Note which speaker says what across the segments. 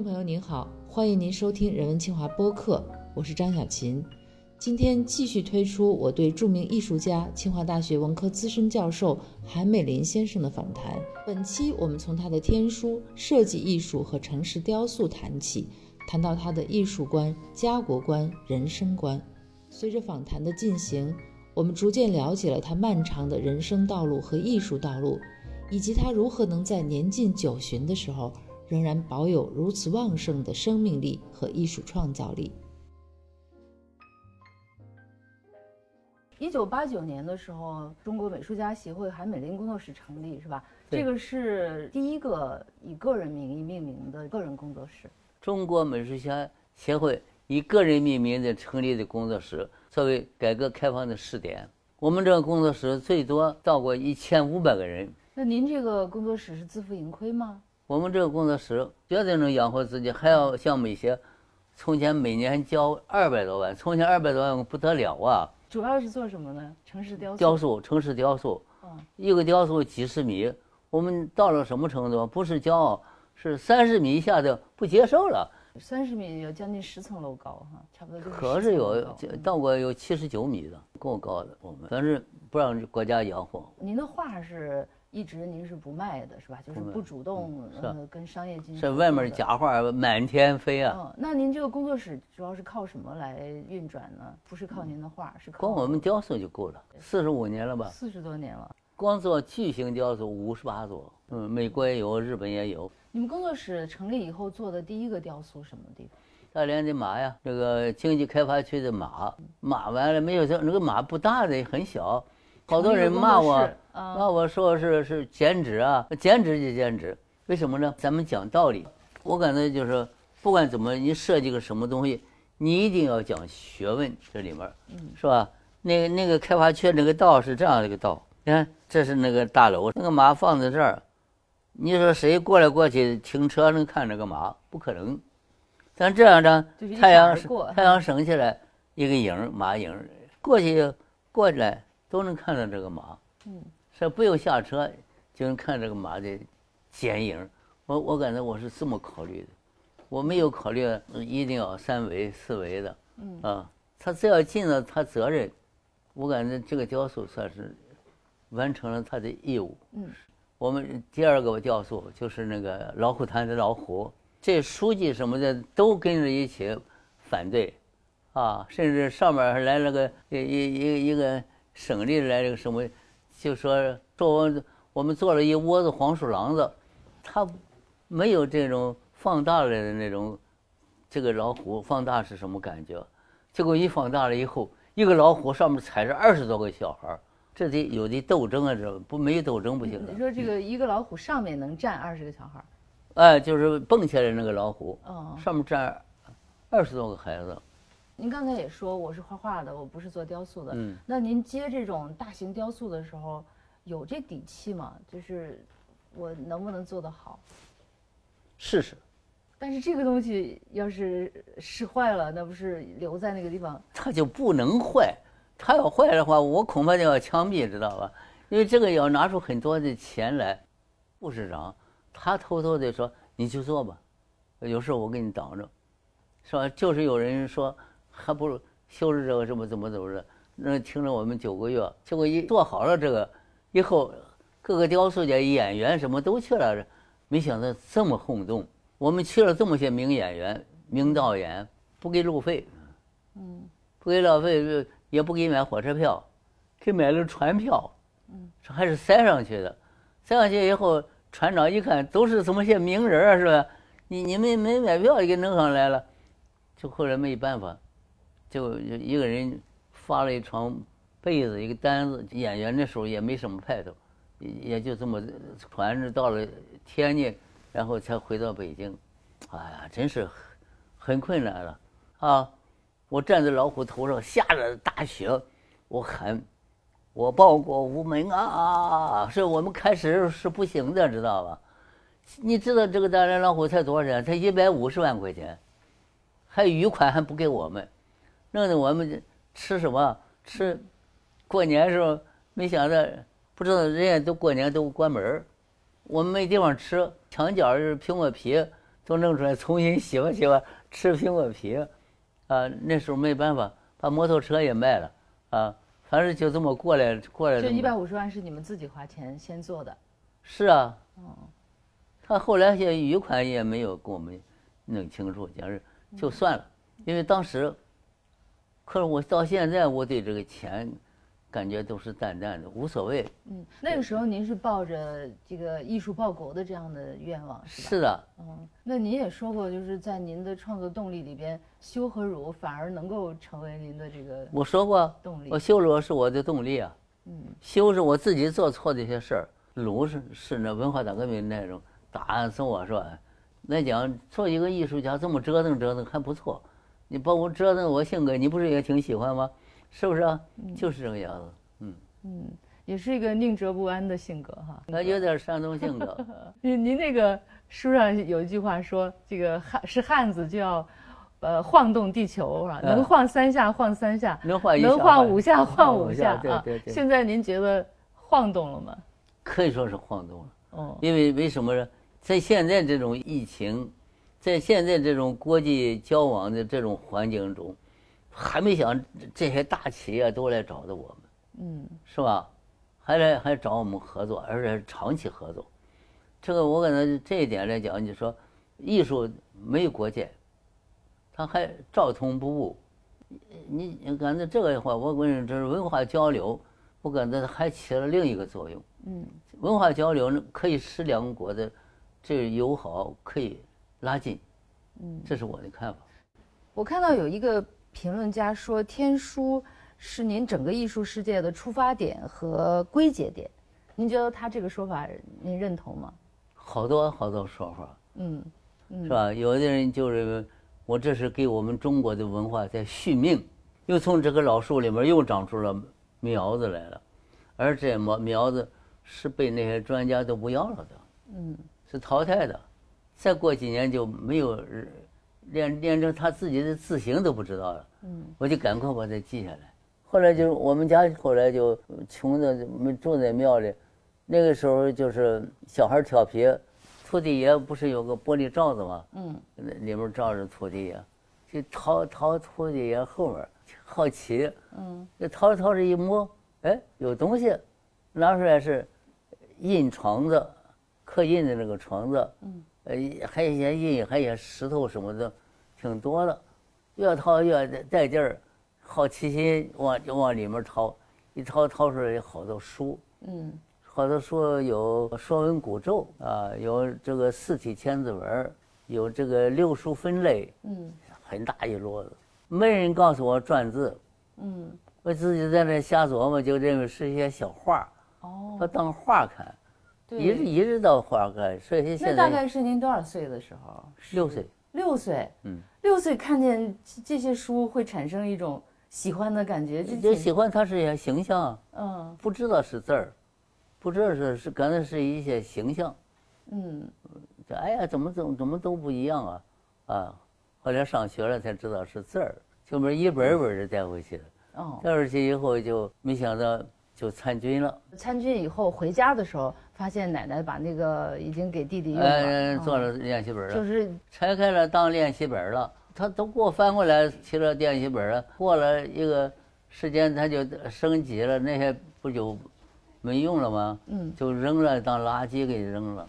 Speaker 1: 众朋友您好，欢迎您收听人文清华播客，我是张小琴。今天继续推出我对著名艺术家、清华大学文科资深教授韩美林先生的访谈。本期我们从他的天书、设计艺术和城市雕塑谈起，谈到他的艺术观、家国观、人生观。随着访谈的进行，我们逐渐了解了他漫长的人生道路和艺术道路，以及他如何能在年近九旬的时候。仍然保有如此旺盛的生命力和艺术创造力。
Speaker 2: 一九八九年的时候，中国美术家协会韩美林工作室成立，是吧？这个是第一个以个人名义命名的个人工作室。
Speaker 3: 中国美术家协会以个人命名的成立的工作室，作为改革开放的试点。我们这个工作室最多到过一千五百个人。
Speaker 2: 那您这个工作室是自负盈亏吗？
Speaker 3: 我们这个工作室绝对能养活自己，还要像美协，从前每年交二百多万，从前二百多万不得了啊！
Speaker 2: 主要是做什么呢？城市雕塑。
Speaker 3: 雕塑，城市雕塑。嗯。一个雕塑几十米，我们到了什么程度？不是骄傲，是三十米以下的不接受了。
Speaker 2: 三十米有将近十层楼高哈，差不多就。
Speaker 3: 可是有到过有七十九米的，够高的。我们但是不让国家养活。
Speaker 2: 您的画是？一直您是不卖的，是吧？就是不主动呃跟商业进行。
Speaker 3: 是外面假画满天飞啊！
Speaker 2: 嗯，那您这个工作室主要是靠什么来运转呢？不是靠您的画，是靠
Speaker 3: 光我们雕塑就够了。四十五年了吧？
Speaker 2: 四十多年了。
Speaker 3: 光做巨型雕塑五十八座，嗯，美国也有，日本也有。
Speaker 2: 你们工作室成立以后做的第一个雕塑什么地方？
Speaker 3: 大连的马呀，这个经济开发区的马，马完了没有？这那个马不大的，很小。好多人骂我，骂我说是是剪纸啊，剪纸就剪纸，为什么呢？咱们讲道理，我感觉就是不管怎么你设计个什么东西，你一定要讲学问，这里面，是吧？那个那个开发区那个道是这样的一个道，你看这是那个大楼，那个马放在这儿，你说谁过来过去停车能看着个马？不可能。咱这样的，太阳太阳升起来，一个影马影过去过来。都能看到这个马，嗯，是不用下车就能看这个马的剪影。我我感觉我是这么考虑的，我没有考虑一定要三维四维的，嗯。啊，他只要尽了他责任，我感觉这个雕塑算是完成了他的义务。嗯，我们第二个雕塑就是那个老虎滩的老虎，这书记什么的都跟着一起反对，啊，甚至上面还来了个一一一一个。省里来这个什么，就说做我我们做了一窝子黄鼠狼子，它没有这种放大了的那种，这个老虎放大是什么感觉？结果一放大了以后，一个老虎上面踩着二十多个小孩儿这得有的斗争啊，这不没斗争不行。
Speaker 2: 你说这个一个老虎上面能站二十个小孩儿
Speaker 3: 哎，就是蹦起来那个老虎，上面站二十多个孩子。
Speaker 2: 您刚才也说我是画画的，我不是做雕塑的。嗯，那您接这种大型雕塑的时候，有这底气吗？就是我能不能做得好？
Speaker 3: 试试。
Speaker 2: 但是这个东西要是试坏了，那不是留在那个地方？
Speaker 3: 它就不能坏。它要坏的话，我恐怕就要枪毙，知道吧？因为这个要拿出很多的钱来。护士长他偷偷的说：“你去做吧，有事我给你挡着，是吧？”就是有人说。还不如修饰这个什么怎么怎么着，那听了我们九个月，结果一做好了这个以后，各个雕塑家、演员什么都去了，没想到这么轰动。我们去了这么些名演员、名导演，不给路费，嗯，不给路费，也不给买火车票，给买了船票，嗯，这还是塞上去的。塞上去以后，船长一看都是这么些名人啊，是吧？你你们没买票给弄上来了，就后来没办法。就一个人发了一床被子，一个单子。演员那时候也没什么派头，也就这么船着到了天津，然后才回到北京。哎呀，真是很困难了啊！我站在老虎头上，下着大雪，我喊：“我报国无门啊！”是我们开始是不行的，知道吧？你知道这个大连老虎才多少钱？才一百五十万块钱，还余款还不给我们。弄得我们吃什么吃？过年时候没想到，不知道人家都过年都关门我们没地方吃，墙角是苹果皮，都弄出来，重新洗吧洗吧，吃苹果皮，啊，那时候没办法，把摩托车也卖了，啊，反正就这么过来过来。
Speaker 2: 这一百五十万是你们自己花钱先做的？
Speaker 3: 是啊。哦。他后来些余款也没有给我们弄清楚，讲是就算了，因为当时，可是我到现在我对这个钱。感觉都是淡淡的，无所谓。
Speaker 2: 嗯，那个时候您是抱着这个艺术报国的这样的愿望，是吧？
Speaker 3: 是的。
Speaker 2: 嗯，那您也说过，就是在您的创作动力里边，修和儒反而能够成为您的这个。
Speaker 3: 我说过，
Speaker 2: 动力。
Speaker 3: 我羞辱是我的动力啊。嗯。修是我自己做错的一些事儿，辱是是那文化大革命那种打死我是吧？那讲做一个艺术家这么折腾折腾还不错，你把我折腾我性格，你不是也挺喜欢吗？是不是啊？就是这个样子，嗯
Speaker 2: 嗯，也是一个宁折不弯的性格哈。
Speaker 3: 那有点山东性格。
Speaker 2: 您您那个书上有一句话说，这个汉是汉子就要，呃，晃动地球啊？能晃三下晃三下，
Speaker 3: 能晃
Speaker 2: 能晃五下晃五
Speaker 3: 下
Speaker 2: 啊。
Speaker 3: 对对对。
Speaker 2: 现在您觉得晃动了吗？
Speaker 3: 可以说是晃动了。哦。因为为什么呢？在现在这种疫情，在现在这种国际交往的这种环境中。还没想这些大企业都来找的我们，嗯，是吧？还来还找我们合作，而且长期合作。这个我感觉这一点来讲，你说艺术没有国界，它还照通不误。你你感觉这个的话，我跟你这是文化交流，我感觉还起了另一个作用。嗯，文化交流呢，可以使两国的这友好可以拉近。嗯，这是我的看法。
Speaker 2: 我看到有一个。评论家说：“天书是您整个艺术世界的出发点和归结点，您觉得他这个说法您认同吗？”
Speaker 3: 好多好多说法，嗯，是吧？有的人就认为我这是给我们中国的文化在续命，又从这个老树里面又长出了苗子来了，而这苗苗子是被那些专家都不要了的，嗯，是淘汰的，再过几年就没有。练练成他自己的字形都不知道了，嗯，我就赶快把它记下来。后来就我们家后来就穷的没住在庙里，那个时候就是小孩调皮，土地爷不是有个玻璃罩子吗？嗯，里面罩着土地爷，就掏掏土地爷后面，好奇，嗯，就掏着掏着一摸，哎，有东西，拿出来是印床子，刻印的那个床子，嗯。呃，还有一些印，还有些石头什么的，挺多的。越掏越带劲儿，好奇心往就往里面掏，一掏掏出来好多书。嗯，好多书有《说文古咒》啊，有这个四体千字文，有这个六书分类。嗯，很大一摞子，没人告诉我篆字。嗯，我自己在那瞎琢磨，就认为是一些小画。哦，他当画看。一直一直到花开，所以现在
Speaker 2: 那大概是您多少岁的时候？
Speaker 3: 六岁。
Speaker 2: 六岁，嗯，六岁看见这些书会产生一种喜欢的感觉，
Speaker 3: 就喜欢它是一些形象，嗯，不知道是字儿，不知道是是可能是一些形象，嗯，这哎呀，怎么怎么怎么都不一样啊，啊，后来上学了才知道是字儿，就把一本一本的带回去了，哦，带回去以后就没想到。就参军了。
Speaker 2: 参军以后回家的时候，发现奶奶把那个已经给弟弟用了，
Speaker 3: 做了练习本了。
Speaker 2: 就是
Speaker 3: 拆开了当练习本了。他都给我翻过来提了练习本了。过了一个时间，他就升级了，那些不就没用了吗？嗯，就扔了，当垃圾给扔了。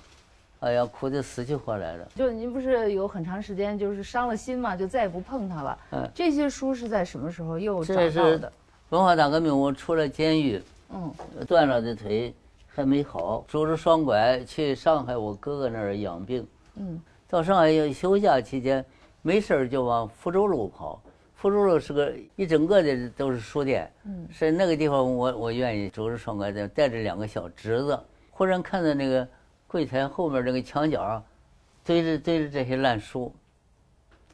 Speaker 3: 哎呀，哭得死去活来的。
Speaker 2: 就您不是有很长时间就是伤了心嘛，就再也不碰它了。嗯，这些书是在什么时候又找到的？
Speaker 3: 文化大革命，我出了监狱。嗯，断了的腿还没好，拄着双拐去上海我哥哥那儿养病。嗯，到上海要休假期间，没事儿就往福州路跑。福州路是个一整个的都是书店。嗯，是那个地方我我愿意拄着双拐带带着两个小侄子，忽然看到那个柜台后面那个墙角，堆着堆着这些烂书。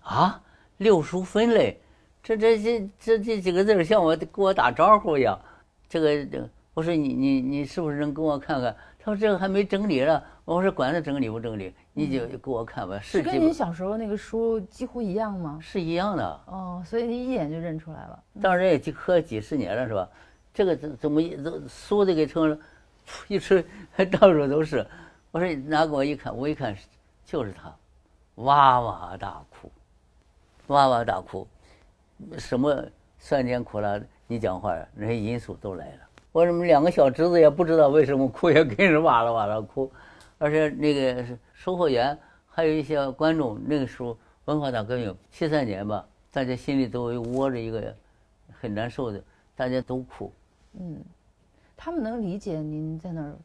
Speaker 3: 啊，六书分类，这这这这这几个字像我给我打招呼一样。这个这个，我说你你你是不是能给我看看？他说这个还没整理了。我说管他整理不整理，你就给我看吧。
Speaker 2: 是跟您小时候那个书几乎一样吗？
Speaker 3: 是一样的。
Speaker 2: 哦，所以你一眼就认出来了。
Speaker 3: 当然也刻几十年了，是吧？这个怎怎么一都书都给成了，一吹到处都是。我说拿给我一看，我一看就是他，哇哇大哭，哇哇大哭，什么酸甜苦辣，你讲话那些因素都来了。我怎么两个小侄子也不知道为什么哭，也跟着哇啦哇啦哭，而且那个售货员还有一些观众，那个时候文化大革命七三年吧，大家心里都窝着一个很难受的，大家都哭。
Speaker 2: 嗯，他们能理解您在那儿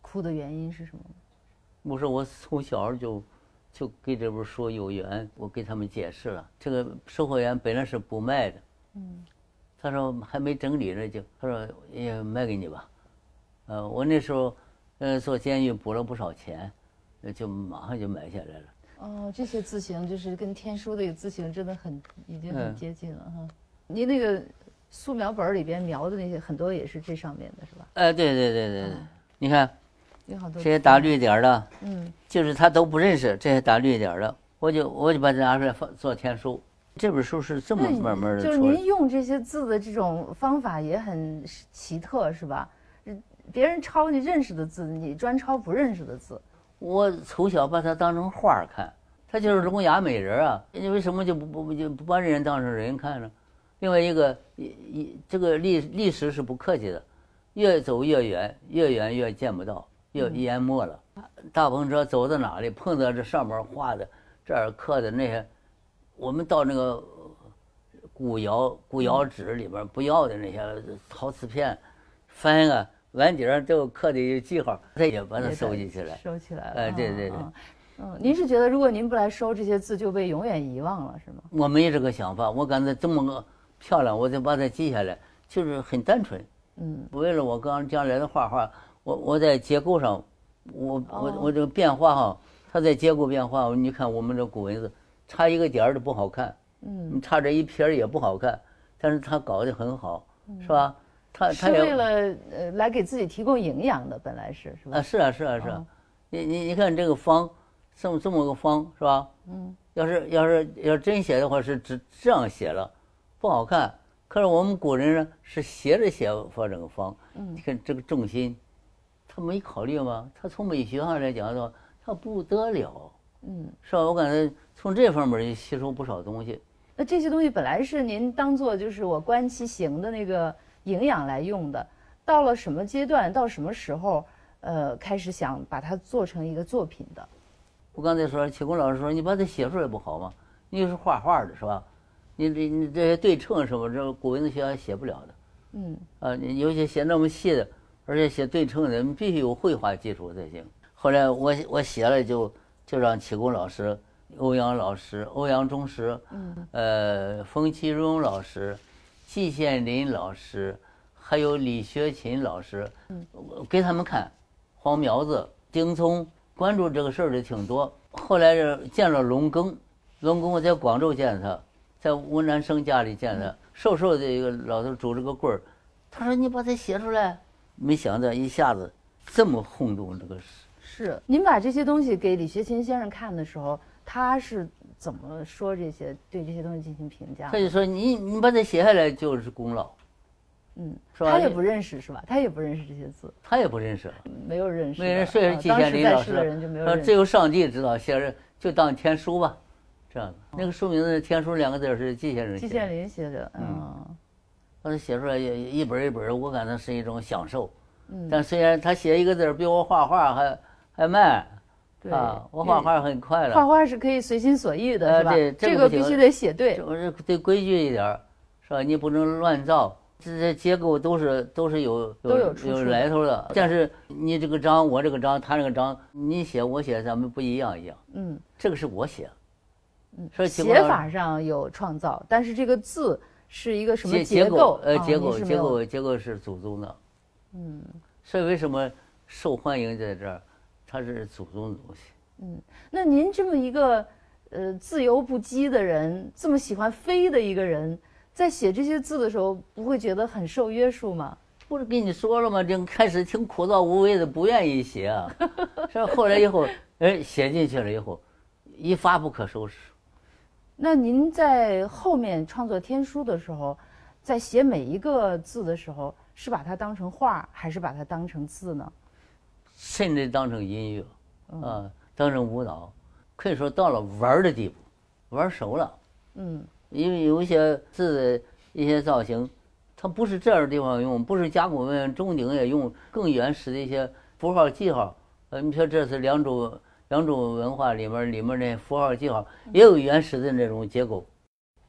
Speaker 2: 哭的原因是什么吗？
Speaker 3: 我说我从小就就跟这本书有缘，我给他们解释了，这个售货员本来是不卖的。嗯。他说还没整理呢，就他说也卖给你吧，呃，我那时候，呃，做监狱补了不少钱，就马上就买下来了。
Speaker 2: 哦，这些字形就是跟天书的字形真的很已经很接近了哈。您那个素描本里边描的那些很多也是这上面的是吧？
Speaker 3: 哎，对对对对对，你看，有好多这些打绿点的，嗯，就是他都不认识这些打绿点的，我就我就把它拿出来放做天书。这本书是这么慢慢的，
Speaker 2: 就是您用这些字的这种方法也很奇特，是吧？别人抄你认识的字，你专抄不认识的字。
Speaker 3: 我从小把它当成画看，它就是聋哑美人啊。你为什么就不不就不把人当成人看呢？另外一个，一这个历历史是不客气的，越走越远，越远越见不到，越淹没了。大篷车走到哪里，碰到这上面画的，这儿刻的那些。我们到那个古窑古窑址里边不要的那些陶瓷片，翻个，碗底上都有刻的记号，他也把它收集起来，
Speaker 2: 收起来了。
Speaker 3: 哎，对对对，
Speaker 2: 嗯，您是觉得如果您不来收这些字，就被永远遗忘了，是吗？
Speaker 3: 我没这个想法，我感觉这么个漂亮，我就把它记下来，就是很单纯。嗯，为了我刚将来的画画，我我在结构上，我我我这个变化哈，它在结构变化，你看我们这古文字。差一个点儿都不好看，嗯，你差这一撇儿也不好看，但是他搞得很好，是吧？他
Speaker 2: 他是为了呃来给自己提供营养的，本来是是吧？
Speaker 3: 啊，是啊，是啊，是啊。你你你看这个方，这么这么个方，是吧？嗯。要是要是要真写的话，是只这样写了，不好看。可是我们古人呢，是斜着写方这个方。嗯。你看这个重心，他没考虑吗？他从美学上来讲的话，他不得了。嗯。是吧？我感觉。从这方面也吸收不少东西。
Speaker 2: 那这些东西本来是您当做就是我观其行的那个营养来用的，到了什么阶段，到什么时候，呃，开始想把它做成一个作品的？
Speaker 3: 我刚才说，启功老师说你把它写出来不好吗？你是画画的是吧？你这你这些对称什么，这古文字学写不了的。嗯。啊，你有些写那么细的，而且写对称的，你必须有绘画基础才行。后来我我写了，就就让启功老师。欧阳老师、欧阳中石，嗯，呃，冯其荣老师、季羡林老师，还有李学勤老师，嗯，给他们看，黄苗子、丁聪关注这个事儿的挺多。后来是见了龙庚，龙庚我在广州见他，在吴南生家里见他，瘦瘦的一个老头拄着个棍儿，他说：“你把它写出来。”没想到一下子这么轰动这个事。
Speaker 2: 是，您把这些东西给李学勤先生看的时候。他是怎么说这些？对这些东西进行评价？
Speaker 3: 他就说：“你你把它写下来就是功劳。”
Speaker 2: 嗯，他也不认识是吧？他也不认识这些字。
Speaker 3: 他也不认识，
Speaker 2: 没有认识。
Speaker 3: 没人说季羡林老师说：“只有上帝知道，写着就当天书吧。”这样的那个书名字“天书”两个字是季羡林
Speaker 2: 季羡林写的。嗯，
Speaker 3: 把它写出来一一本一本我感觉是一种享受。嗯，但虽然他写一个字比我画画还还慢。啊，我画画很快了。
Speaker 2: 画画是可以随心所欲的，是吧？这个必须得写对，
Speaker 3: 我是得规矩一点，是吧？你不能乱造，这些结构都是都是有有有来头的。但是你这个章，我这个章，他这个章，你写我写，咱们不一样一样。嗯，这个是我写。
Speaker 2: 嗯，写法上有创造，但是这个字是一个什么结构？
Speaker 3: 呃，结构结构结构是祖宗的。嗯，所以为什么受欢迎在这儿？它是祖宗的东西。
Speaker 2: 嗯，那您这么一个呃自由不羁的人，这么喜欢飞的一个人，在写这些字的时候，不会觉得很受约束吗？
Speaker 3: 不是跟你说了吗？就开始挺枯燥无味的，不愿意写啊。是后来以后，哎，写进去了以后，一发不可收拾。
Speaker 2: 那您在后面创作天书的时候，在写每一个字的时候，是把它当成画，还是把它当成字呢？
Speaker 3: 甚至当成音乐，啊，当成舞蹈，可以说到了玩的地步，玩熟了。嗯，因为有一些字的一些造型，它不是这样的地方用，不是甲骨文钟鼎也用更原始的一些符号记号。呃，你说这是两种两种文化里面里面那符号记号也有原始的那种结构。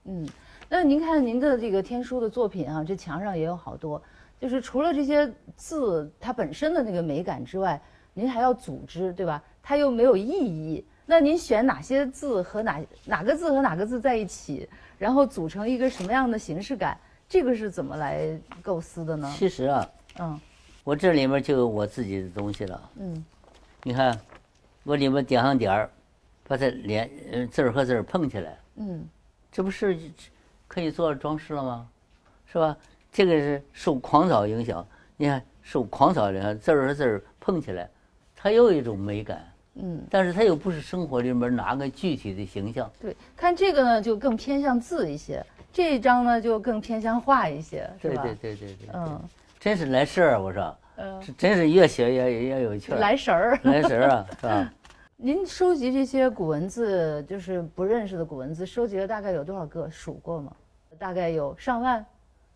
Speaker 2: 嗯，那您看您的这个天书的作品啊，这墙上也有好多，就是除了这些字它本身的那个美感之外，您还要组织，对吧？它又没有意义。那您选哪些字和哪哪个字和哪个字在一起，然后组成一个什么样的形式感？这个是怎么来构思的呢？
Speaker 3: 其实啊，嗯，我这里面就有我自己的东西了。嗯，你看，我里面点上点儿，把它连字儿和字儿碰起来。嗯，这不是可以做装饰了吗？是吧？这个是受狂草影响，你看受狂草影响，字儿和字儿碰起来，它又一种美感。嗯，但是它又不是生活里面哪个具体的形象。
Speaker 2: 对，看这个呢，就更偏向字一些；这一张呢，就更偏向画一些，
Speaker 3: 是吧？对对对对对。嗯，真是来事儿，我说，嗯，真是越写越越有趣。
Speaker 2: 来神儿，
Speaker 3: 来神儿啊，是吧？
Speaker 2: 您收集这些古文字，就是不认识的古文字，收集了大概有多少个？数过吗？大概有上万。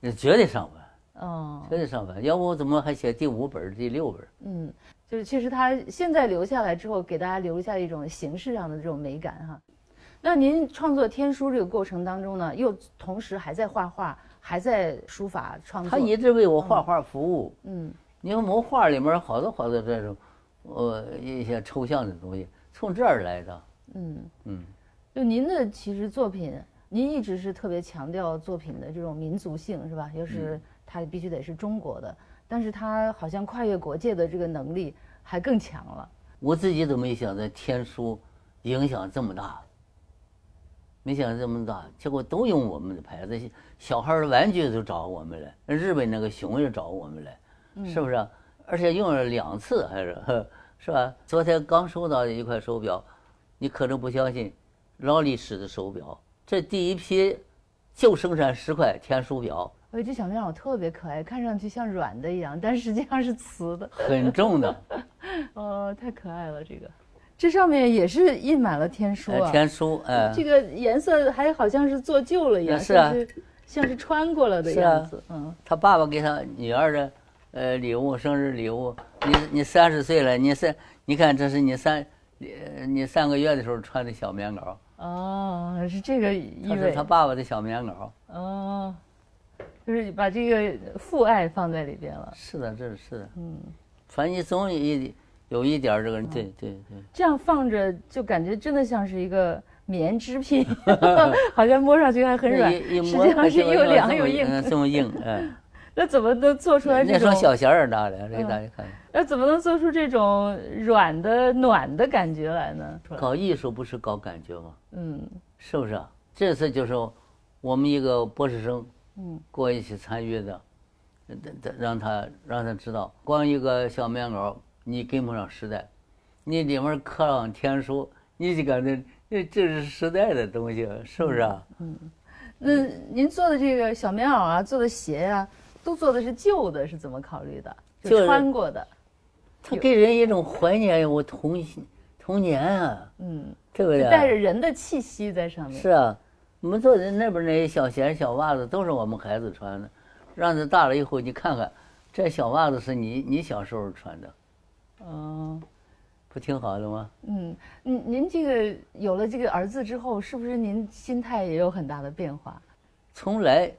Speaker 3: 那绝对上万。哦，绝对上万。要不我怎么还写第五本、第六本？嗯。
Speaker 2: 就是其实他现在留下来之后，给大家留下一种形式上的这种美感哈。那您创作天书这个过程当中呢，又同时还在画画，还在书法创作。
Speaker 3: 他一直为我画画服务。嗯。你看我画里面好多好多这种，呃，一些抽象的东西，从这儿来的。嗯
Speaker 2: 嗯。就您的其实作品，您一直是特别强调作品的这种民族性，是吧？又是它必须得是中国的。但是它好像跨越国界的这个能力还更强了。
Speaker 3: 我自己都没想到天书影响这么大，没想到这么大，结果都用我们的牌子，小孩的玩具都找我们了，日本那个熊也找我们来，是不是？而且用了两次，还是 是吧？昨天刚收到的一块手表，你可能不相信，劳力士的手表，这第一批就生产十块天书表。
Speaker 2: 哎，这小棉袄特别可爱，看上去像软的一样，但实际上是瓷的，
Speaker 3: 很重的。
Speaker 2: 哦，太可爱了，这个，这上面也是印满了天书啊。
Speaker 3: 天书，哎，
Speaker 2: 这个颜色还好像是做旧了一样，
Speaker 3: 是啊，
Speaker 2: 像是穿过了的样子。嗯，
Speaker 3: 他爸爸给他女儿的，呃，礼物，生日礼物。你你三十岁了，你三，你看这是你三，你三个月的时候穿的小棉袄。
Speaker 2: 哦，是这个意味。
Speaker 3: 是他爸爸的小棉袄。哦。
Speaker 2: 就是把这个父爱放在里边了。
Speaker 3: 是的，这是是的。嗯，反正你总有一有一点这个，对对对。
Speaker 2: 这样放着就感觉真的像是一个棉织品，好像摸上去还很软，实际上是又凉又硬。
Speaker 3: 这么硬，嗯。
Speaker 2: 那怎么能做出来这种？
Speaker 3: 那双小鞋儿拿的，给大家看。
Speaker 2: 那怎么能做出这种软的暖的感觉来呢？
Speaker 3: 搞艺术不是搞感觉吗？嗯，是不是？这次就是我们一个博士生。嗯，过一起参与的，让让他让他知道，光一个小棉袄你跟不上时代，你里面刻上天书，你就感觉这这是时代的东西，是不是啊？嗯，
Speaker 2: 那您做的这个小棉袄啊，做的鞋呀，都做的是旧的，是怎么考虑的？就穿过的，
Speaker 3: 它给人一种怀念我童童年啊，嗯，对不对？
Speaker 2: 带着人的气息在上面。
Speaker 3: 是啊。我们做的那边那些小鞋、小袜子都是我们孩子穿的，让他大了以后你看看，这小袜子是你你小时候穿的，哦，不挺好的吗？
Speaker 2: 嗯，您您这个有了这个儿子之后，是不是您心态也有很大的变化？
Speaker 3: 从来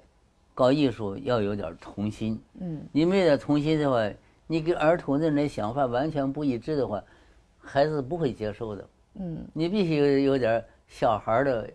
Speaker 3: 搞艺术要有点童心，嗯，你没有点童心的话，你跟儿童的那想法完全不一致的话，孩子不会接受的，嗯，你必须有点小孩的。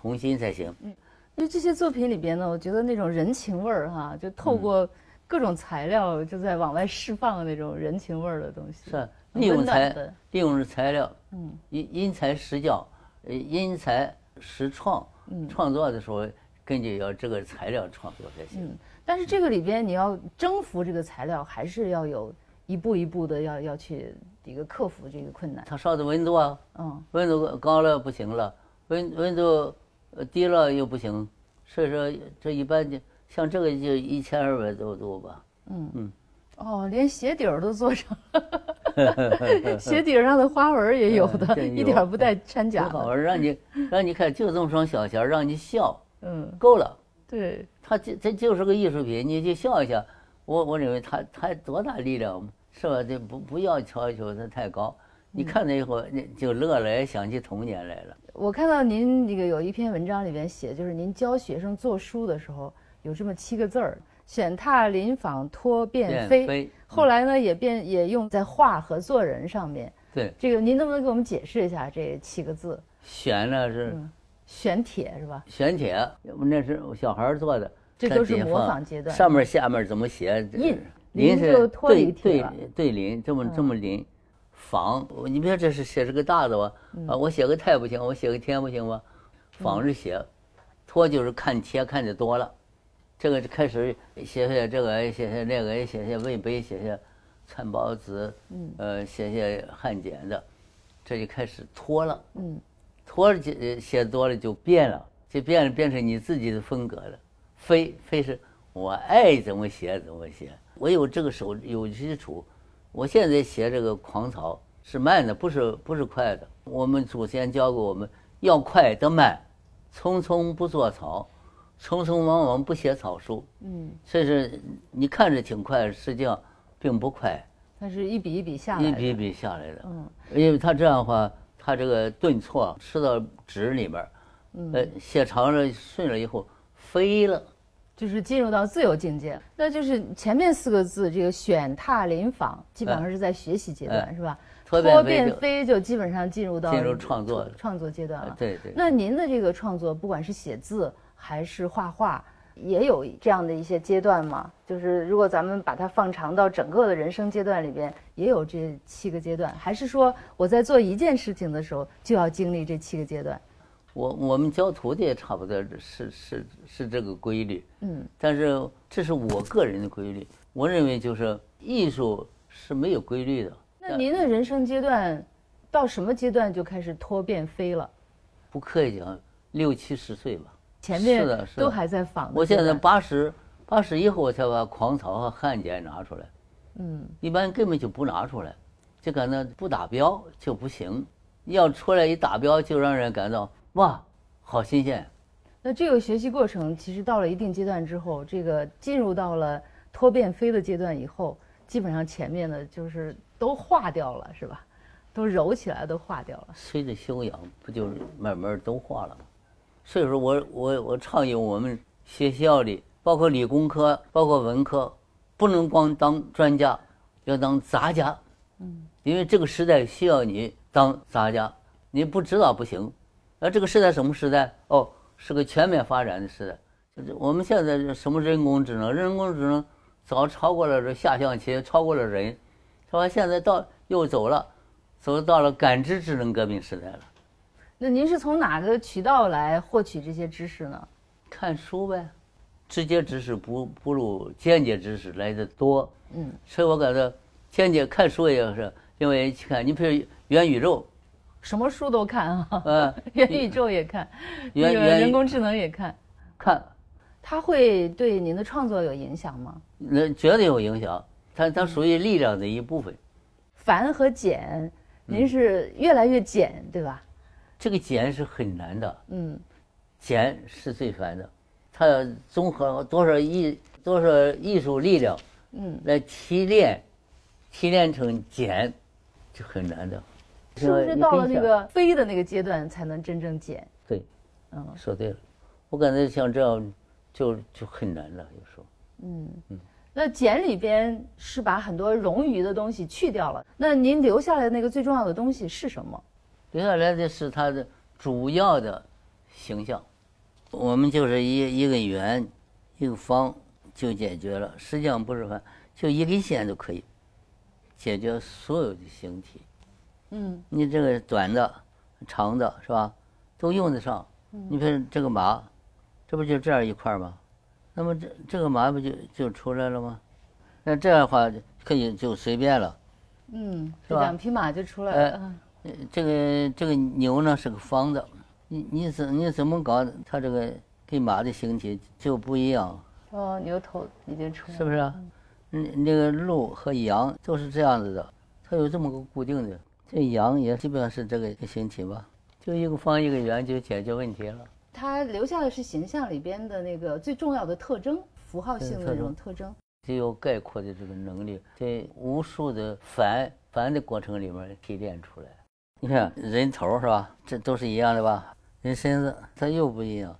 Speaker 3: 童心才行。嗯，
Speaker 2: 因为这些作品里边呢，我觉得那种人情味儿哈，就透过各种材料就在往外释放那种人情味儿的东西。
Speaker 3: 是利用材，利用材料，嗯，因因材施教，呃，因材施创。嗯，创作的时候根据要这个材料创作才行。嗯，
Speaker 2: 但是这个里边你要征服这个材料，还是要有一步一步的要要去一个克服这个困难。
Speaker 3: 它烧的温度啊，嗯，温度高了不行了，温温度。呃，低了又不行，所以说这一般就像这个就一千二百多度吧。嗯
Speaker 2: 嗯，哦，连鞋底儿都做成了。鞋底上的花纹也有的，一点不带掺假。
Speaker 3: 好玩，让你让你看，就这么双小鞋，让你笑，嗯，够了。
Speaker 2: 对，
Speaker 3: 他这这就是个艺术品，你就笑一下。我我认为他他多大力量，是吧？这不不要要求他太高。你看了以后，你就乐了，也想起童年来了。
Speaker 2: 我看到您这个有一篇文章里边写，就是您教学生做书的时候，有这么七个字儿：选踏临访托变飞。后来呢，也变也用在画和做人上面。
Speaker 3: 对，
Speaker 2: 这个您能不能给我们解释一下这七个字？
Speaker 3: 选呢是
Speaker 2: 选帖是吧？
Speaker 3: 选帖，那是小孩做的。
Speaker 2: 这都是模仿阶段。
Speaker 3: 上面下面怎么写？
Speaker 2: 印
Speaker 3: 临
Speaker 2: 是
Speaker 3: 对对对临，这么这么临。仿，你别说这是写是个大的吧？啊，我写个太不行，我写个天不行吗？仿着写，托就是看帖看的多了，这个就开始写写这个，写写那个，也写写魏碑，写写参宝子，嗯，呃，写写汉简的，这就开始脱了，嗯，拖了写写多了就变了，就变了变成你自己的风格了。非非是我爱怎么写怎么写，我有这个手有基础。我现在写这个狂草是慢的，不是不是快的。我们祖先教过我们要快得慢，匆匆不做草，匆匆忙忙不写草书。嗯，所以说你看着挺快，实际上并不快。
Speaker 2: 它是一笔一笔下来，
Speaker 3: 一笔一笔下来的。嗯，因为他这样的话，他这个顿挫吃到纸里边，呃，写长了顺了以后。飞了，
Speaker 2: 就是进入到自由境界。那就是前面四个字，这个选踏临访，基本上是在学习阶段，是吧？
Speaker 3: 脱
Speaker 2: 变飞就基本上进入到
Speaker 3: 进入创作
Speaker 2: 创作阶段了。
Speaker 3: 对对。
Speaker 2: 那您的这个创作，不管是写字还是画画，也有这样的一些阶段吗？就是如果咱们把它放长到整个的人生阶段里边，也有这七个阶段，还是说我在做一件事情的时候就要经历这七个阶段？
Speaker 3: 我我们教徒弟也差不多是是是这个规律，嗯，但是这是我个人的规律。我认为就是艺术是没有规律的。
Speaker 2: 那您的人生阶段到什么阶段就开始脱变飞了？
Speaker 3: 不客气讲，六七十岁吧。
Speaker 2: 前面都还在仿。
Speaker 3: 我现在八十八十以后我才把狂草和汉简拿出来，嗯，一般根本就不拿出来，就感到不达标就不行。要出来一达标，就让人感到。哇，好新鲜！
Speaker 2: 那这个学习过程，其实到了一定阶段之后，这个进入到了脱变飞的阶段以后，基本上前面的就是都化掉了，是吧？都揉起来，都化掉了。
Speaker 3: 随着修养，不就是慢慢都化了吗？所以说我我我倡议我们学校里，包括理工科，包括文科，不能光当专家，要当杂家。嗯，因为这个时代需要你当杂家，你不知道不行。那这个时代什么时代？哦，是个全面发展的时代。就是我们现在什么人工智能？人工智能早超过了这下象棋，超过了人，是吧？现在到又走了，走到了感知智能革命时代了。
Speaker 2: 那您是从哪个渠道来获取这些知识呢？
Speaker 3: 看书呗，直接知识不不如间接知识来的多。嗯，所以我感觉间接看书也是，因为去看你比如元宇宙。
Speaker 2: 什么书都看啊，嗯，元宇宙也看，元元人工智能也看，
Speaker 3: 看，
Speaker 2: 它会对您的创作有影响吗？
Speaker 3: 那绝对有影响，它它属于力量的一部分。
Speaker 2: 繁和简，您是越来越简，对吧？
Speaker 3: 这个减是很难的，嗯，减是最烦的，它要综合多少艺多少艺术力量，嗯，来提炼，提炼成减，就很难的。
Speaker 2: 是不是到了那个飞的那个阶段才能真正减？
Speaker 3: 对，嗯，说对了。我感觉像这样就就很难了，有时候。
Speaker 2: 嗯嗯。那减里边是把很多冗余的东西去掉了。那您留下来那个最重要的东西是什么？
Speaker 3: 留下来的是它的主要的形象。我们就是一一个圆，一个方就解决了。实际上不是方，就一根线就可以解决所有的形体。嗯，你这个短的、长的，是吧？都用得上。你看这个马，这不就这样一块吗？那么这这个马不就就出来了吗？那这样的话可以就随便了。
Speaker 2: 嗯，这两匹马就出来了。
Speaker 3: 这个这个牛呢是个方的，你你怎你怎么搞？它这个跟马的形体就不一样。
Speaker 2: 哦，牛头已经出来了。
Speaker 3: 是不是？嗯，那个鹿和羊都是这样子的。它有这么个固定的。这羊也基本上是这个形体吧，就一个方一个圆就解决问题了。
Speaker 2: 它留下的是形象里边的那个最重要的特征，符号性的那种特征。
Speaker 3: 具有概括的这个能力，在无数的繁繁的过程里面提炼出来。你看人头是吧？这都是一样的吧？人身子它又不一样，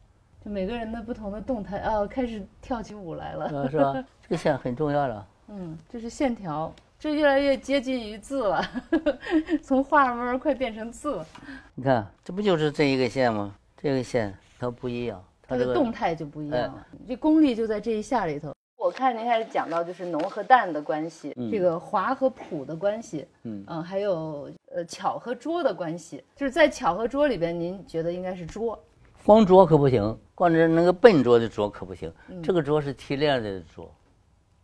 Speaker 2: 就每个人的不同的动态啊，开始跳起舞来了，
Speaker 3: 是吧？这个线很重要了。
Speaker 2: 嗯，这是线条，这越来越接近于字了，从画慢慢快变成字了。
Speaker 3: 你看，这不就是这一个线吗？这个线它不一样，
Speaker 2: 它的动态就不一样了。这功力就在这一下里头。我看您开始讲到就是浓和淡的关系，这个华和朴的关系，嗯嗯，还有呃巧和拙的关系，就是在巧和拙里边，您觉得应该是拙，
Speaker 3: 光拙可不行，光是那个笨拙的拙可不行，这个拙是提炼的拙，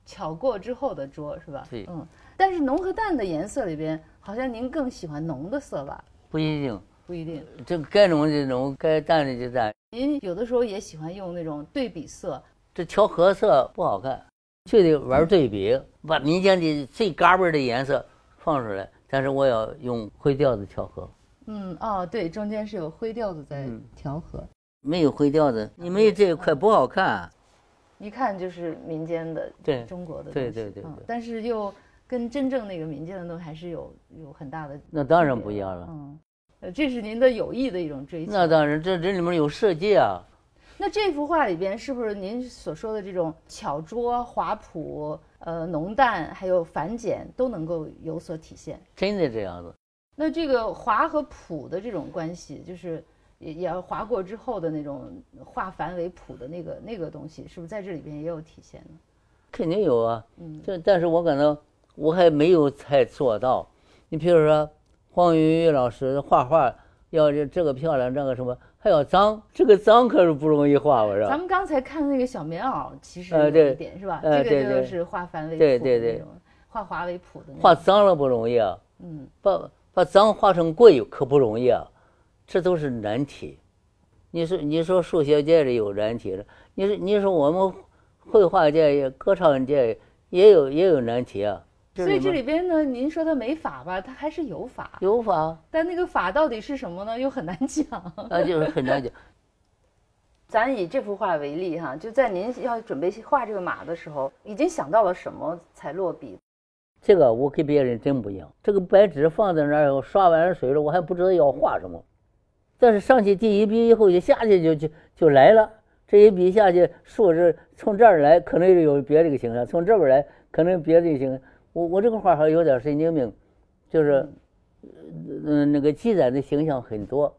Speaker 2: 巧过之后的拙是吧？
Speaker 3: 对，
Speaker 2: 嗯，但是浓和淡的颜色里边，好像您更喜欢浓的色吧？
Speaker 3: 不一定，
Speaker 2: 不一定，
Speaker 3: 这个该浓的浓，该淡的就淡。
Speaker 2: 您有的时候也喜欢用那种对比色。
Speaker 3: 这调和色不好看，就得玩对比，把民间的最嘎嘣的颜色放出来。但是我要用灰调子调和。
Speaker 2: 嗯，哦，对，中间是有灰调子在调和。
Speaker 3: 没有灰调子，你没有这一块不好看。
Speaker 2: 一看就是民间的，
Speaker 3: 对
Speaker 2: 中国的，
Speaker 3: 对对对。
Speaker 2: 但是又跟真正那个民间的东西还是有有很大的。
Speaker 3: 那当然不一样了。
Speaker 2: 嗯，呃，这是您的有意的一种追求。
Speaker 3: 那当然，这这里面有设计啊。
Speaker 2: 那这幅画里边是不是您所说的这种巧拙、华朴、呃浓淡，还有繁简都能够有所体现？
Speaker 3: 真的这样子？
Speaker 2: 那这个华和朴的这种关系，就是也也要划过之后的那种化繁为朴的那个那个东西，是不是在这里边也有体现呢？
Speaker 3: 肯定有啊，嗯，这但是我感到我还没有太做到。你比如说黄云玉老师画画，要这这个漂亮，这个什么？还要脏，这个脏可是不容易画，我说。
Speaker 2: 咱们刚才看那个小棉袄，其实有一点是吧？这个就是化繁为
Speaker 3: 朴那
Speaker 2: 种，化华为朴的。
Speaker 3: 画脏了不容易啊，嗯，把把脏画成贵可不容易啊，这都是难题。你说你说数学界里有难题了，你说你说我们绘画界也歌唱界也有也有难题啊。
Speaker 2: 所以这里边呢，您说它没法吧？它还是有法，
Speaker 3: 有法。
Speaker 2: 但那个法到底是什么呢？又很难讲。
Speaker 3: 那就是很难讲。
Speaker 2: 咱以这幅画为例哈，就在您要准备画这个马的时候，已经想到了什么才落笔？
Speaker 3: 这个我跟别人真不一样。这个白纸放在那儿，刷完水了，我还不知道要画什么。但是上去第一笔以后，一下去就就就来了。这一笔下去，树是从这儿来，可能有别的一个形象；从这边来，可能别的一个形象。我我这个画还有点神经病，就是，嗯，那个记载的形象很多，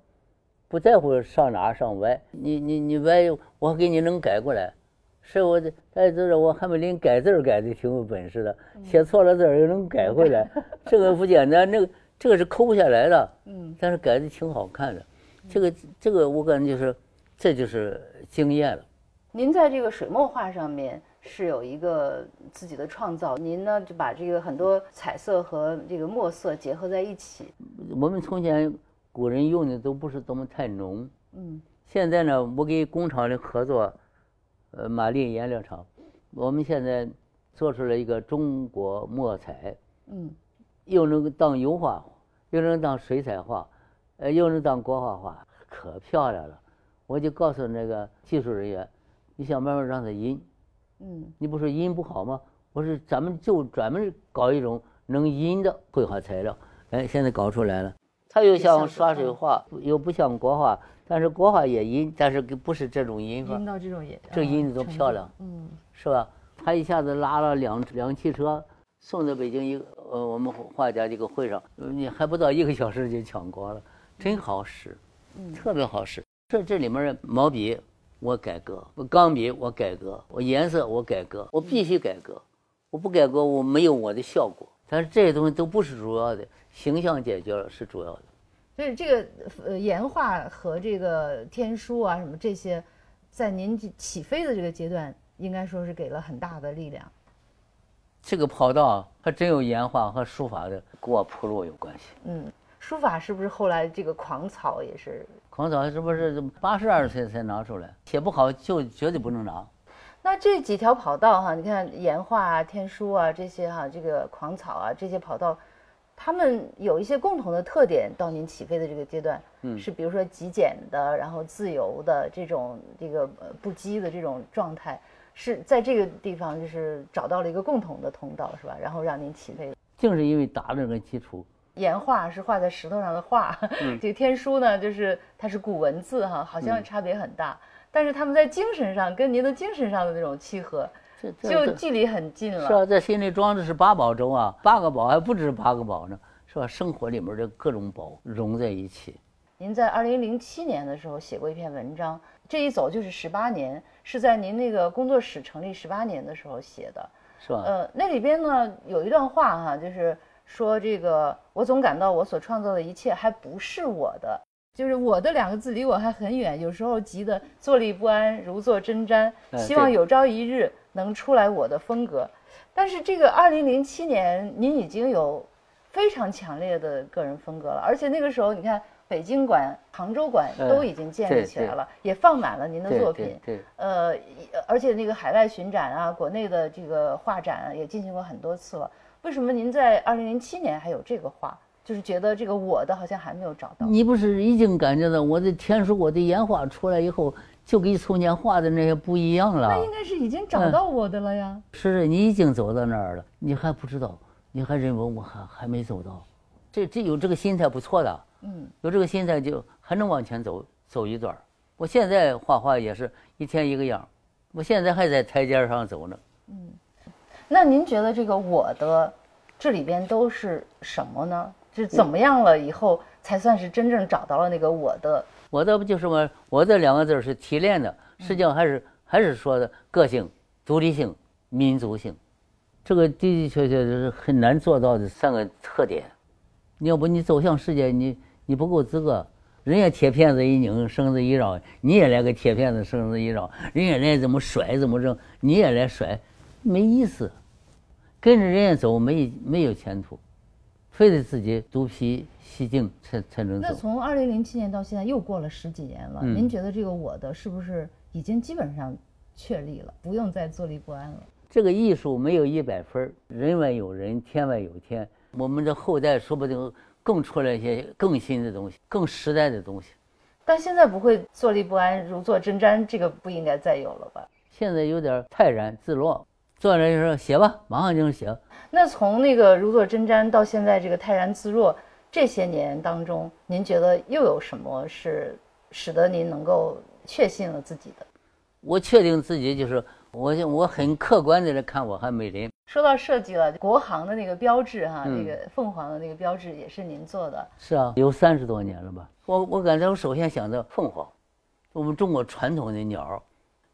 Speaker 3: 不在乎上哪上歪。你你你歪，我给你能改过来。是我的，哎，就是我还没领改字改的挺有本事的，写错了字又能改回来，这个不简单。那个这个是抠下来的，嗯，但是改的挺好看的。这个这个我感觉就是，这就是经验了。
Speaker 2: 您在这个水墨画上面。是有一个自己的创造，您呢就把这个很多彩色和这个墨色结合在一起。
Speaker 3: 我们从前古人用的都不是怎么太浓，嗯，现在呢，我给工厂的合作，呃，马丽颜料厂，我们现在做出了一个中国墨彩，嗯，又能当油画，又能当水彩画，呃，又能当国画画，可漂亮了。我就告诉那个技术人员，你想办法让它阴。嗯，你不说阴不好吗？我说咱们就专门搞一种能阴的绘画材料。哎，现在搞出来了，它又像刷水画，又不像国画，但是国画也阴，但是不是这种阴法。
Speaker 2: 阴到这种阴，
Speaker 3: 这阴的多漂亮，嗯，是吧？他一下子拉了两两汽车，送到北京一个呃我们画家这个会上，你还不到一个小时就抢光了，真好使，嗯，特别好使。这这里面的毛笔。我改革，我钢笔我改革，我颜色我改革，我必须改革，我不改革我没有我的效果。但是这些东西都不是主要的，形象解决了是主要的。
Speaker 2: 所以这个呃岩画和这个天书啊什么这些，在您起飞的这个阶段，应该说是给了很大的力量。
Speaker 3: 这个跑道还真有岩画和书法的给我铺路有关系。
Speaker 2: 嗯，书法是不是后来这个狂草也是？
Speaker 3: 狂草是不是八十二岁才拿出来？写不好就绝对不能拿。
Speaker 2: 那这几条跑道哈，你看岩画啊、天书啊这些哈，这个狂草啊这些跑道，他们有一些共同的特点。到您起飞的这个阶段，嗯，是比如说极简的，然后自由的这种这个不羁的这种状态，是在这个地方就是找到了一个共同的通道，是吧？然后让您起飞。
Speaker 3: 正是因为打了这个基础。
Speaker 2: 岩画是画在石头上的画，这个天书呢，就是它是古文字哈，好像差别很大。但是他们在精神上跟您的精神上的那种契合，就距离很近了。
Speaker 3: 是啊，在心里装的是八宝粥啊，八个宝还不止八个宝呢，是吧？生活里面的各种宝融在一起。
Speaker 2: 您在二零零七年的时候写过一篇文章，这一走就是十八年，是在您那个工作室成立十八年的时候写的，
Speaker 3: 是吧？
Speaker 2: 呃，那里边呢有一段话哈，就是。说这个，我总感到我所创造的一切还不是我的，就是我的两个字离我还很远，有时候急得坐立不安，如坐针毡，希望有朝一日能出来我的风格。但是这个二零零七年，您已经有非常强烈的个人风格了，而且那个时候你看，北京馆、杭州馆都已经建立起来了，也放满了您的作品。
Speaker 3: 对，
Speaker 2: 呃，而且那个海外巡展啊，国内的这个画展啊，也进行过很多次了。为什么您在二零零七年还有这个画？就是觉得这个我的好像还没有找到。
Speaker 3: 你不是已经感觉到我的天书、我的烟画出来以后，就跟从前画的那些不一样了？
Speaker 2: 那应该是已经找到我的了呀。
Speaker 3: 是，你已经走到那儿了，你还不知道，你还认为我还还没走到。这这有这个心态不错的，嗯，有这个心态就还能往前走走一段。我现在画画也是一天一个样，我现在还在台阶上走呢。嗯。
Speaker 2: 那您觉得这个我的这里边都是什么呢？是怎么样了以后才算是真正找到了那个我的？
Speaker 3: 我的不就是我我的两个字是提炼的，实际上还是还是说的个性、独立性、民族性，这个的的确确是很难做到的三个特点。你要不你走向世界，你你不够资格。人家铁片子一拧，绳子一绕，你也来个铁片子绳子一绕，人家来怎么甩怎么扔，你也来甩。没意思，跟着人家走没没有前途，非得自己独辟蹊径才才能走。
Speaker 2: 那从二零零七年到现在又过了十几年了，您觉得这个我的是不是已经基本上确立了，不用再坐立不安了？
Speaker 3: 这个艺术没有一百分，人外有人，天外有天。我们的后代说不定更出来一些更新的东西，更时代的东西。
Speaker 2: 但现在不会坐立不安，如坐针毡，这个不应该再有了吧？
Speaker 3: 现在有点泰然自若。坐着就说写吧，马上就能写。
Speaker 2: 那从那个如坐针毡到现在这个泰然自若，这些年当中，您觉得又有什么是使得您能够确信了自己的？
Speaker 3: 我确定自己就是我，我很客观的来看我还美林。
Speaker 2: 说到设计了，国航的那个标志哈，那个凤凰的那个标志也是您做的。
Speaker 3: 是啊，有三十多年了吧？我我感觉我首先想到凤凰，我们中国传统的鸟。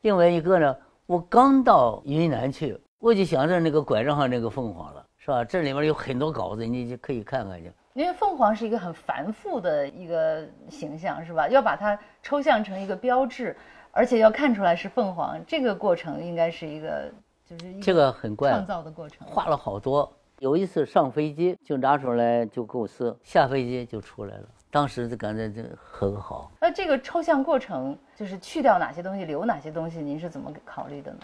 Speaker 3: 另外一个呢？我刚到云南去，我就想着那个拐杖上那个凤凰了，是吧？这里面有很多稿子，你就可以看看去。
Speaker 2: 因为凤凰是一个很繁复的一个形象，是吧？要把它抽象成一个标志，而且要看出来是凤凰，这个过程应该是一个就是
Speaker 3: 这个很怪
Speaker 2: 创造的过程，
Speaker 3: 画了好多。有一次上飞机就拿出来就构思，下飞机就出来了。当时就感觉这很好。
Speaker 2: 那这个抽象过程就是去掉哪些东西，留哪些东西，您是怎么考虑的呢？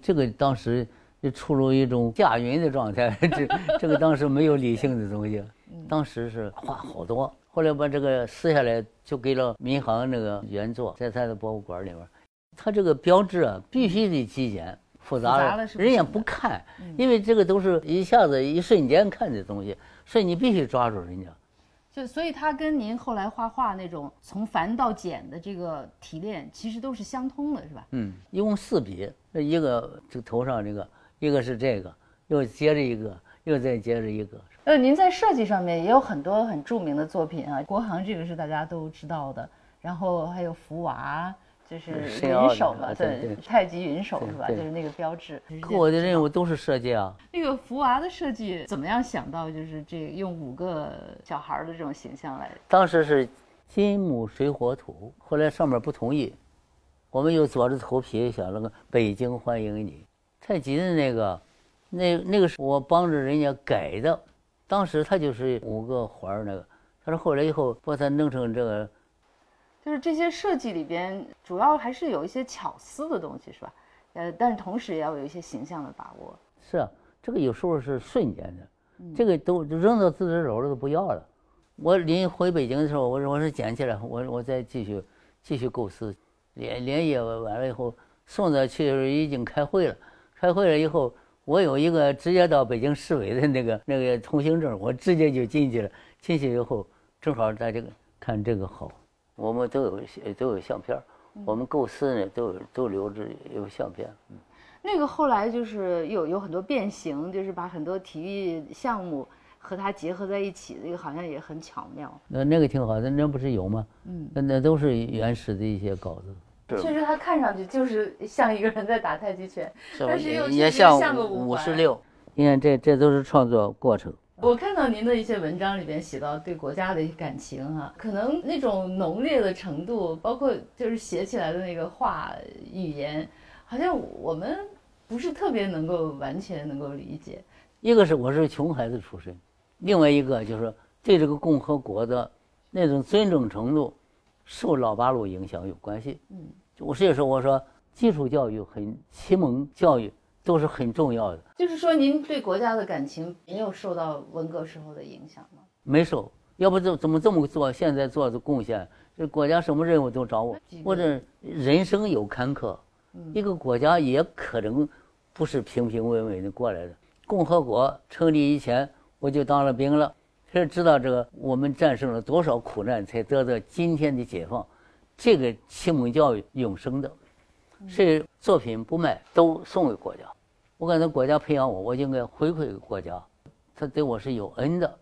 Speaker 3: 这个当时就处于一种驾云的状态，这这个当时没有理性的东西，当时是画好多。后来把这个撕下来，就给了民航那个原作，在他的博物馆里边。他这个标志啊，必须得极简，复杂了人也不看，因为这个都是一下子一瞬间看的东西，所以你必须抓住人家。
Speaker 2: 就所以它跟您后来画画那种从繁到简的这个提炼，其实都是相通的，是吧？
Speaker 3: 嗯，一共四笔，这一个这头上这个，一个是这个，又接着一个，又再接着一个。
Speaker 2: 呃，您在设计上面也有很多很著名的作品啊，国航这个是大家都知道的，然后还有福娃。就是云手嘛，对，太极云手是吧？就是那个标志。
Speaker 3: 可我的任务都是设计啊。
Speaker 2: 那个福娃的设计怎么样想到就是这用五个小孩的这种形象来？
Speaker 3: 当时是金木水火土，后来上面不同意，我们又做着头皮想了个北京欢迎你。太极的那个，那那个是我帮着人家改的，当时他就是五个环那个，他说后来以后把它弄成这个。
Speaker 2: 就是这些设计里边，主要还是有一些巧思的东西，是吧？呃，但是同时也要有一些形象的把握。
Speaker 3: 是啊，这个有时候是瞬间的，这个都扔到自己手里都不要了。我临回北京的时候，我说我说捡起来，我我再继续继续构思，连连夜完了以后送到去已经开会了，开会了以后，我有一个直接到北京市委的那个那个通行证，我直接就进去了。进去以后，正好在这个看这个好，我们都有都有相片，我们构思呢都有都留着有相片。
Speaker 2: 那个后来就是有有很多变形，就是把很多体育项目。和它结合在一起，这个好像也很巧妙。
Speaker 3: 那那个挺好，那那不是有吗？嗯，那那都是原始的一些稿子。
Speaker 2: 确实，它看上去就是像一个人在打太极拳，但是又
Speaker 3: 也
Speaker 2: 像
Speaker 3: 个五十六。你看，这这都是创作过程。
Speaker 2: 我看到您的一些文章里边写到对国家的感情哈，可能那种浓烈的程度，包括就是写起来的那个话语言，好像我们不是特别能够完全能够理解。
Speaker 3: 一个是我是穷孩子出身。另外一个就是对这个共和国的那种尊重程度，受老八路影响有关系。嗯，我所以说我说基础教育很启蒙教育都是很重要的。
Speaker 2: 就是说您对国家的感情没有受到文革时候的影响吗？
Speaker 3: 没受，要不怎怎么这么做？现在做的贡献，这国家什么任务都找我。或者人生有坎坷，一个国家也可能不是平平稳稳的过来的。共和国成立以前。我就当了兵了，是知道这个我们战胜了多少苦难，才得到今天的解放。这个启蒙教育永生的，是作品不卖都送给国家。我感觉国家培养我，我应该回馈给国家，他对我是有恩的。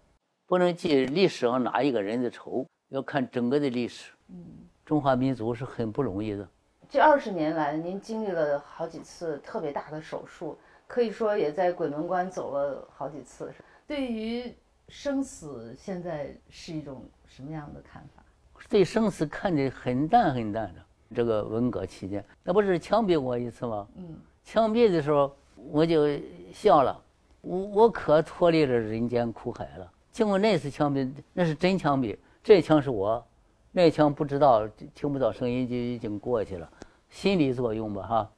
Speaker 3: 不能记历史上哪一个人的仇，要看整个的历史。嗯，中华民族是很不容易的。
Speaker 2: 这二十年来，您经历了好几次特别大的手术，可以说也在鬼门关走了好几次。对于生死，现在是一种什么样的看法？
Speaker 3: 对生死看得很淡很淡的。这个文革期间，那不是枪毙过一次吗？嗯，枪毙的时候我就笑了，我我可脱离了人间苦海了。经过那次枪毙，那是真枪毙，这枪是我，那枪不知道听不到声音就已经过去了，心理作用吧哈。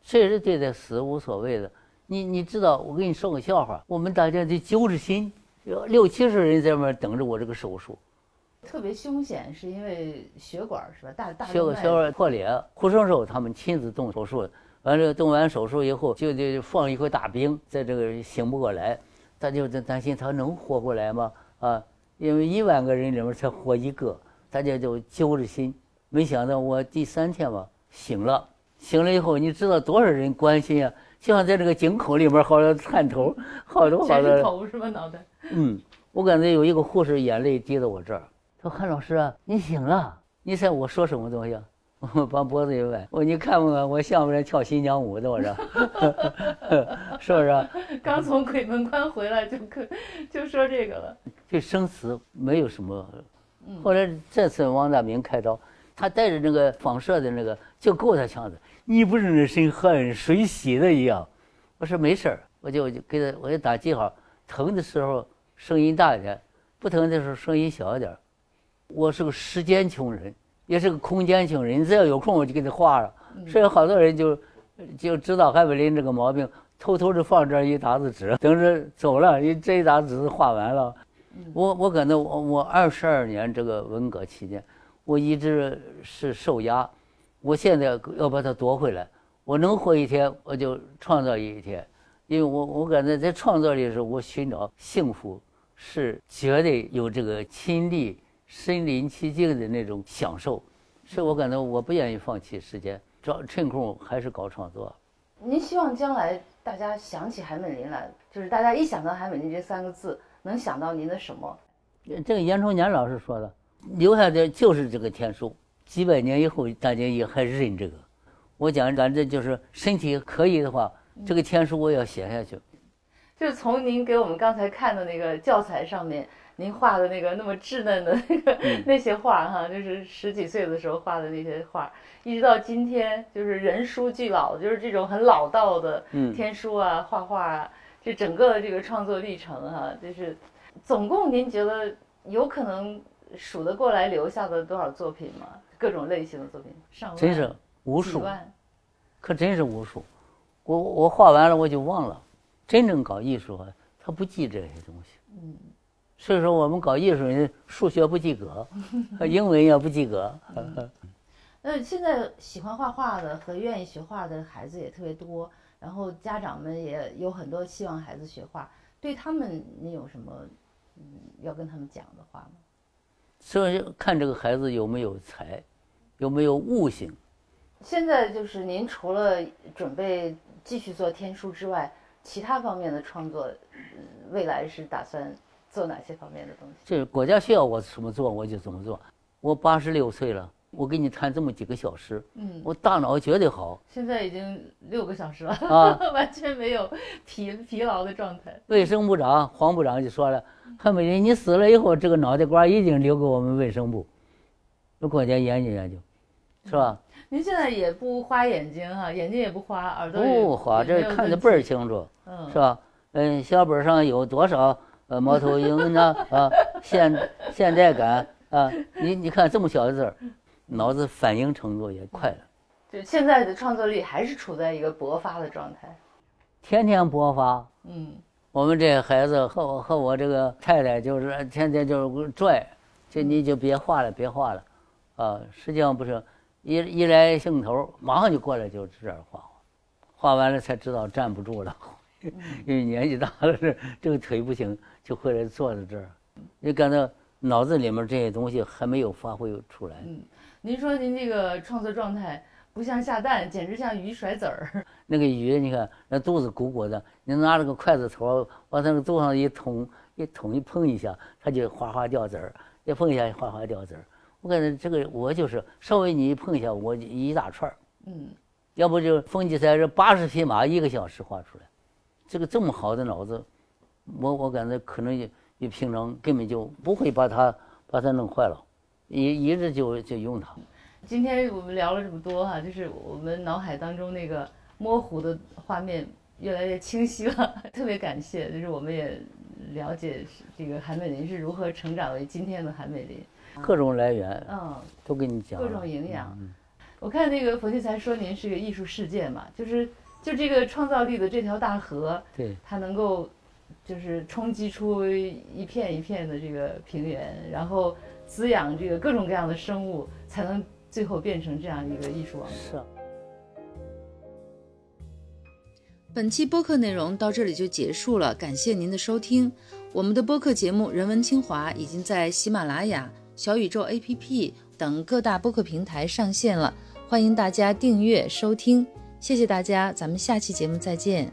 Speaker 3: 确实对待死无所谓的。你你知道，我给你说个笑话。我们大家得揪着心，六七十人在外面等着我这个手术，
Speaker 2: 特别凶险，是因为血管是吧？大大
Speaker 3: 血管血管破裂。护生手他们亲自动手术，完了动完手术以后，就得放一块大冰，在这个醒不过来，他就在担心他能活过来吗？啊，因为一万个人里面才活一个，大家就揪着心。没想到我第三天吧醒了，醒了以后，你知道多少人关心啊？就像在这个井口里面，好多探头，好多好多。
Speaker 2: 头是吧？脑袋。
Speaker 3: 嗯，我感觉有一个护士眼泪滴到我这儿，他说：“韩老师啊，你醒了。你猜我说什么东西？” 我把脖子一歪，我你看不看我像不像跳新疆舞的？我说，是不是？
Speaker 2: 刚从鬼门关回来就可就说这个了。
Speaker 3: 对生死没有什么。后来这次王大明开刀，他带着那个放射的那个，就够他呛的。你不是那身汗水洗的一样，我说没事儿，我就我就给他，我就打记号，疼的时候声音大一点，不疼的时候声音小一点。我是个时间穷人，也是个空间穷人，只要有空我就给他画了。所以好多人就就知道海美林这个毛病，偷偷的放这一沓子纸，等着走了，你这一沓纸画完了。我我感觉我我二十二年这个文革期间，我一直是受压。我现在要把它夺回来，我能活一天，我就创造一天，因为我我感觉在创造力的时候，我寻找幸福是绝对有这个亲历、身临其境的那种享受，所以我感到我不愿意放弃时间，找趁空还是搞创作。
Speaker 2: 您希望将来大家想起韩美林来，就是大家一想到韩美林这三个字，能想到您的什么？
Speaker 3: 这个严崇年老师说的，留下的就是这个天书。几百年以后，大家也还认这个。我讲，咱这就是身体可以的话，这个天书我要写下去。
Speaker 2: 就是从您给我们刚才看的那个教材上面，您画的那个那么稚嫩的那个那些画哈，就是十几岁的时候画的那些画，一直到今天，就是人书俱老，就是这种很老道的天书啊、画画啊，这整个的这个创作历程哈，就是总共您觉得有可能数得过来留下的多少作品吗？各种类型的作品，上
Speaker 3: 真是无数，可真是无数。我我画完了我就忘了。真正搞艺术啊，他不记这些东西。嗯，所以说我们搞艺术人数学不及格，英文也不及格。
Speaker 2: 那现在喜欢画画的和愿意学画的孩子也特别多，然后家长们也有很多希望孩子学画。对他们，你有什么嗯要跟他们讲的话吗？
Speaker 3: 所以看这个孩子有没有才，有没有悟性。
Speaker 2: 现在就是您除了准备继续做天书之外，其他方面的创作，未来是打算做哪些方面的东西？
Speaker 3: 这国家需要我怎么做，我就怎么做。我八十六岁了。我跟你谈这么几个小时，嗯，我大脑绝对好。
Speaker 2: 现在已经六个小时了啊，完全没有疲疲劳的状态。
Speaker 3: 卫生部长黄部长就说了：“韩美林，你死了以后，这个脑袋瓜一定留给我们卫生部，那国家研究研究，是吧？”
Speaker 2: 您现在也不花眼睛哈，眼睛也不花，耳朵
Speaker 3: 不花，这看得倍儿清楚，嗯，是吧？嗯，小本上有多少呃猫头鹰呢？啊，现现代感啊，你你看这么小的字儿。脑子反应程度也快了，
Speaker 2: 就现在的创作力还是处在一个勃发的状态，
Speaker 3: 天天勃发。嗯，我们这孩子和我和我这个太太就是天天就是拽，就你就别画了，别画了，啊，实际上不是，一一来兴头，马上就过来就这样画画，画完了才知道站不住了，因为年纪大了这这个腿不行，就回来坐在这儿，你感到脑子里面这些东西还没有发挥出来。
Speaker 2: 嗯您说您这个创作状态不像下蛋，简直像鱼甩籽儿。
Speaker 3: 那个鱼，你看那肚子鼓鼓的，你拿着个筷子头往它那个肚上一捅，一捅一碰一下，它就哗哗掉籽儿；一碰一下，哗哗掉籽儿。我感觉这个我就是稍微你一碰一下，我一大串儿。嗯，要不就冯骥才这八十匹马一个小时画出来，这个这么好的脑子，我我感觉可能也也平常根本就不会把它把它弄坏了。一一直就就用它。
Speaker 2: 今天我们聊了这么多哈，就是我们脑海当中那个模糊的画面越来越清晰了。特别感谢，就是我们也了解这个韩美林是如何成长为今天的韩美林。
Speaker 3: 各种来源，嗯，都跟你讲。
Speaker 2: 各种营养。嗯我看那个冯骥才说您是个艺术世界嘛，就是就这个创造力的这条大河，
Speaker 3: 对，
Speaker 2: 它能够就是冲击出一片一片的这个平原，然后。滋养这个各种各样的生物，才能最后变成这样一个艺术王
Speaker 3: 国。
Speaker 1: 本期播客内容到这里就结束了，感谢您的收听。我们的播客节目《人文清华》已经在喜马拉雅、小宇宙 APP 等各大播客平台上线了，欢迎大家订阅收听。谢谢大家，咱们下期节目再见。